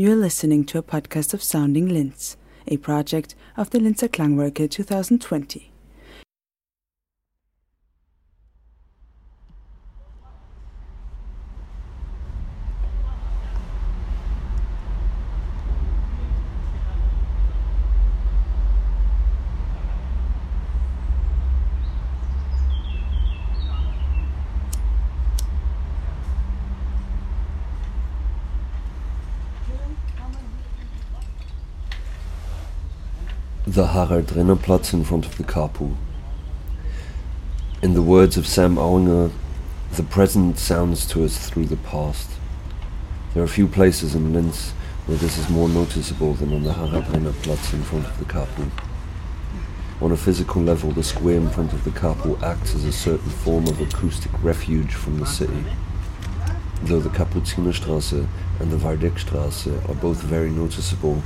You are listening to a podcast of Sounding Linz, a project of the Linzer Klangwerke 2020. The Harald Renner Platz in front of the Kapu. In the words of Sam Auinger, the present sounds to us through the past. There are few places in Linz where this is more noticeable than on the Harald Renner Platz in front of the Kapu. On a physical level, the square in front of the Kapu acts as a certain form of acoustic refuge from the city. Though the Kapuzinerstraße and the Waldeckstraße are both very noticeable,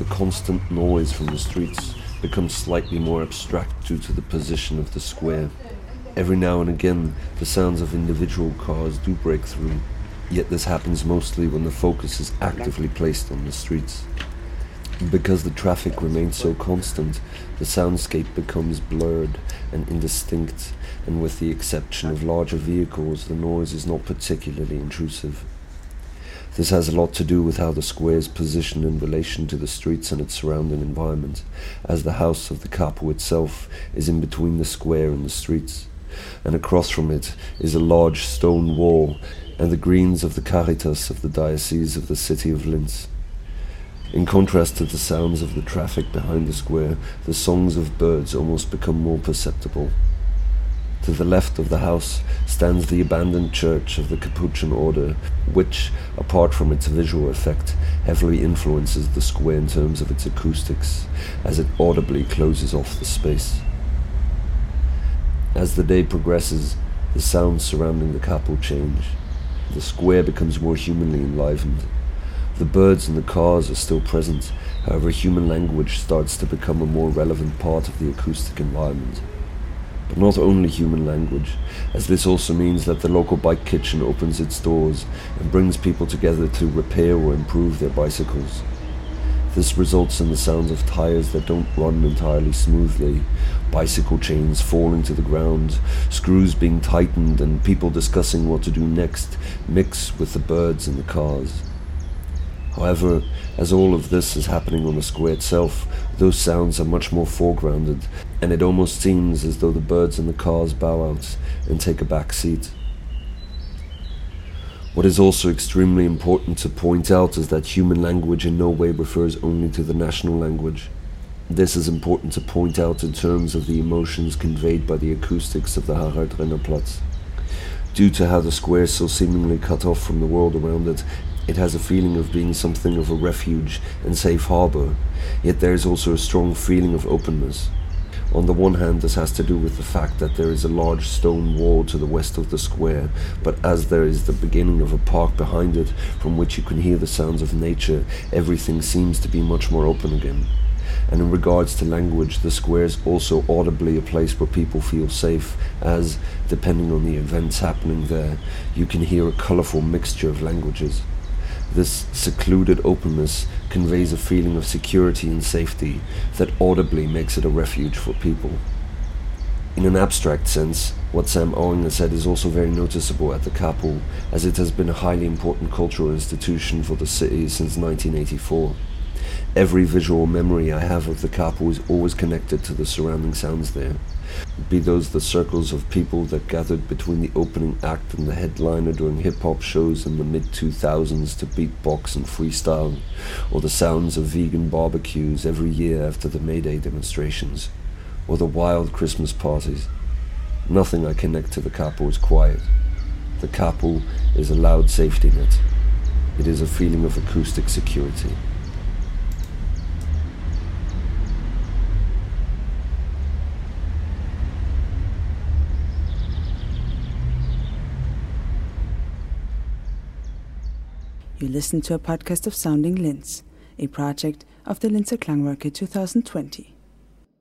the constant noise from the streets becomes slightly more abstract due to the position of the square. Every now and again, the sounds of individual cars do break through, yet this happens mostly when the focus is actively placed on the streets. Because the traffic remains so constant, the soundscape becomes blurred and indistinct, and with the exception of larger vehicles, the noise is not particularly intrusive. This has a lot to do with how the square is positioned in relation to the streets and its surrounding environment, as the house of the Kapu itself is in between the square and the streets, and across from it is a large stone wall and the greens of the Caritas of the Diocese of the city of Linz. In contrast to the sounds of the traffic behind the square, the songs of birds almost become more perceptible. To the left of the house stands the abandoned church of the Capuchin order, which, apart from its visual effect, heavily influences the square in terms of its acoustics, as it audibly closes off the space. As the day progresses, the sounds surrounding the Kapu change. The square becomes more humanly enlivened. The birds and the cars are still present, however, human language starts to become a more relevant part of the acoustic environment but not only human language, as this also means that the local bike kitchen opens its doors and brings people together to repair or improve their bicycles. This results in the sounds of tires that don't run entirely smoothly, bicycle chains falling to the ground, screws being tightened, and people discussing what to do next mix with the birds and the cars. However, as all of this is happening on the square itself, those sounds are much more foregrounded, and it almost seems as though the birds and the cars bow out and take a back seat. What is also extremely important to point out is that human language in no way refers only to the national language. This is important to point out in terms of the emotions conveyed by the acoustics of the Harald Renner Platz. Due to how the square is so seemingly cut off from the world around it, it has a feeling of being something of a refuge and safe harbor, yet there is also a strong feeling of openness. On the one hand, this has to do with the fact that there is a large stone wall to the west of the square, but as there is the beginning of a park behind it from which you can hear the sounds of nature, everything seems to be much more open again. And in regards to language, the square is also audibly a place where people feel safe, as, depending on the events happening there, you can hear a colourful mixture of languages. This secluded openness conveys a feeling of security and safety that audibly makes it a refuge for people. In an abstract sense, what Sam Auinger said is also very noticeable at the Kapu, as it has been a highly important cultural institution for the city since 1984. Every visual memory I have of the Kapu is always connected to the surrounding sounds there be those the circles of people that gathered between the opening act and the headliner during hip hop shows in the mid 2000s to beatbox and freestyle, or the sounds of vegan barbecues every year after the May Day demonstrations, or the wild Christmas parties. Nothing I connect to the Kapu is quiet. The Kapu is a loud safety net. It is a feeling of acoustic security. You listen to a podcast of Sounding Linz, a project of the Linzer Klangwerke 2020.